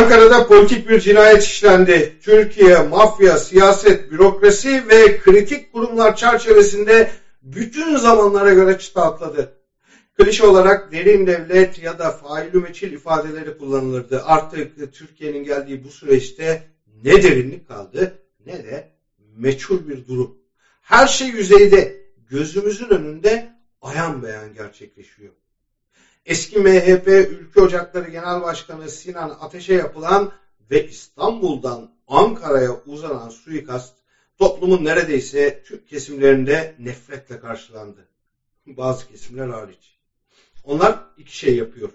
Ankara'da politik bir cinayet işlendi. Türkiye, mafya, siyaset, bürokrasi ve kritik kurumlar çerçevesinde bütün zamanlara göre çıta atladı. Klişe olarak derin devlet ya da failü meçil ifadeleri kullanılırdı. Artık Türkiye'nin geldiği bu süreçte ne derinlik kaldı ne de meçhul bir durum. Her şey yüzeyde, gözümüzün önünde ayan beyan gerçekleşiyor. Eski MHP Ülke Ocakları Genel Başkanı Sinan Ateş'e yapılan ve İstanbul'dan Ankara'ya uzanan suikast toplumun neredeyse Türk kesimlerinde nefretle karşılandı. Bazı kesimler hariç. Onlar iki şey yapıyor.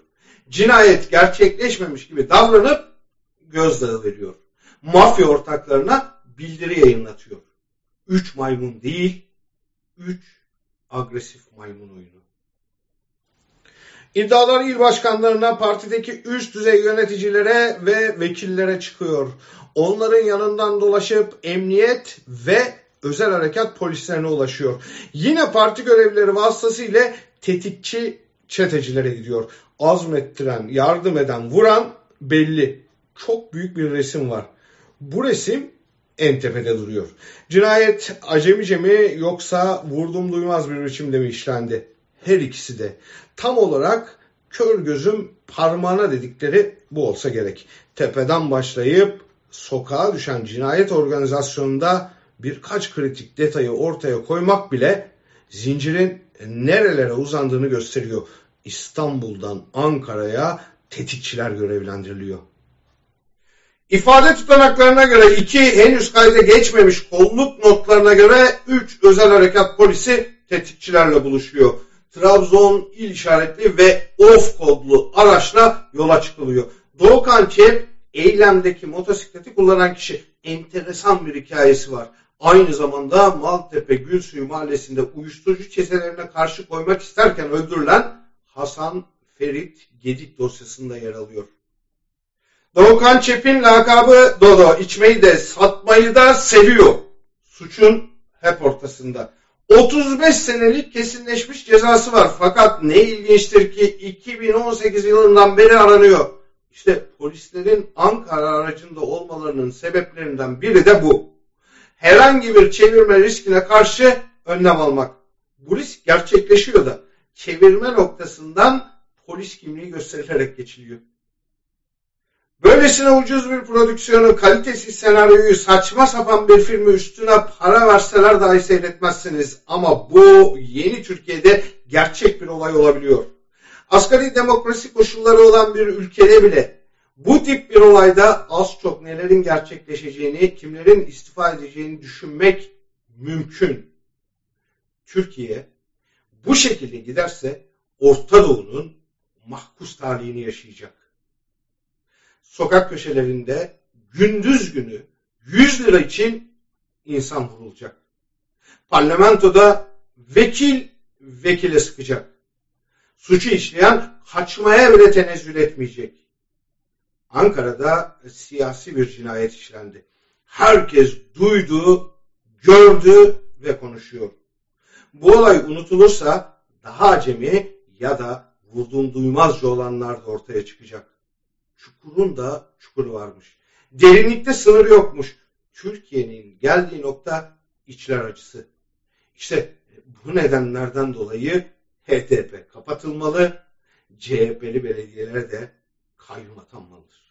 Cinayet gerçekleşmemiş gibi davranıp gözdağı veriyor. Mafya ortaklarına bildiri yayınlatıyor. Üç maymun değil, üç agresif maymun oyunu. İddialar il başkanlarına, partideki üst düzey yöneticilere ve vekillere çıkıyor. Onların yanından dolaşıp emniyet ve özel harekat polislerine ulaşıyor. Yine parti görevlileri vasıtasıyla tetikçi çetecilere gidiyor. Azmettiren, yardım eden, vuran belli. Çok büyük bir resim var. Bu resim en tepede duruyor. Cinayet acemice mi yoksa vurdum duymaz bir biçimde mi işlendi? Her ikisi de. Tam olarak kör gözüm parmağına dedikleri bu olsa gerek. Tepeden başlayıp sokağa düşen cinayet organizasyonunda birkaç kritik detayı ortaya koymak bile zincirin nerelere uzandığını gösteriyor. İstanbul'dan Ankara'ya tetikçiler görevlendiriliyor. İfade tutanaklarına göre iki henüz kayda geçmemiş kolluk notlarına göre üç özel harekat polisi tetikçilerle buluşuyor. Trabzon il işaretli ve OF kodlu araçla yola çıkılıyor. Doğukan Çep eylemdeki motosikleti kullanan kişi. Enteresan bir hikayesi var. Aynı zamanda Maltepe Gülsuyu mahallesinde uyuşturucu çetelerine karşı koymak isterken öldürülen Hasan Ferit Gedik dosyasında yer alıyor. Doğukan Çep'in lakabı Dodo. İçmeyi de satmayı da seviyor. Suçun hep ortasında. 35 senelik kesinleşmiş cezası var. Fakat ne ilginçtir ki 2018 yılından beri aranıyor. İşte polislerin Ankara aracında olmalarının sebeplerinden biri de bu. Herhangi bir çevirme riskine karşı önlem almak. Bu risk gerçekleşiyor da çevirme noktasından polis kimliği gösterilerek geçiliyor. Böylesine ucuz bir prodüksiyonu, kalitesiz senaryoyu, saçma sapan bir filmi üstüne para verseler dahi seyretmezsiniz. Ama bu yeni Türkiye'de gerçek bir olay olabiliyor. Asgari demokrasi koşulları olan bir ülkede bile bu tip bir olayda az çok nelerin gerçekleşeceğini, kimlerin istifa edeceğini düşünmek mümkün. Türkiye bu şekilde giderse Orta Doğu'nun mahkus talihini yaşayacak sokak köşelerinde gündüz günü 100 lira için insan vurulacak. Parlamentoda vekil vekile sıkacak. Suçu işleyen kaçmaya bile tenezzül etmeyecek. Ankara'da siyasi bir cinayet işlendi. Herkes duydu, gördü ve konuşuyor. Bu olay unutulursa daha acemi ya da vurduğum duymazca olanlar da ortaya çıkacak çukurun da çukuru varmış. Derinlikte sınır yokmuş. Türkiye'nin geldiği nokta içler acısı. İşte bu nedenlerden dolayı HDP kapatılmalı, CHP'li belediyelere de kayyum atanmalıdır.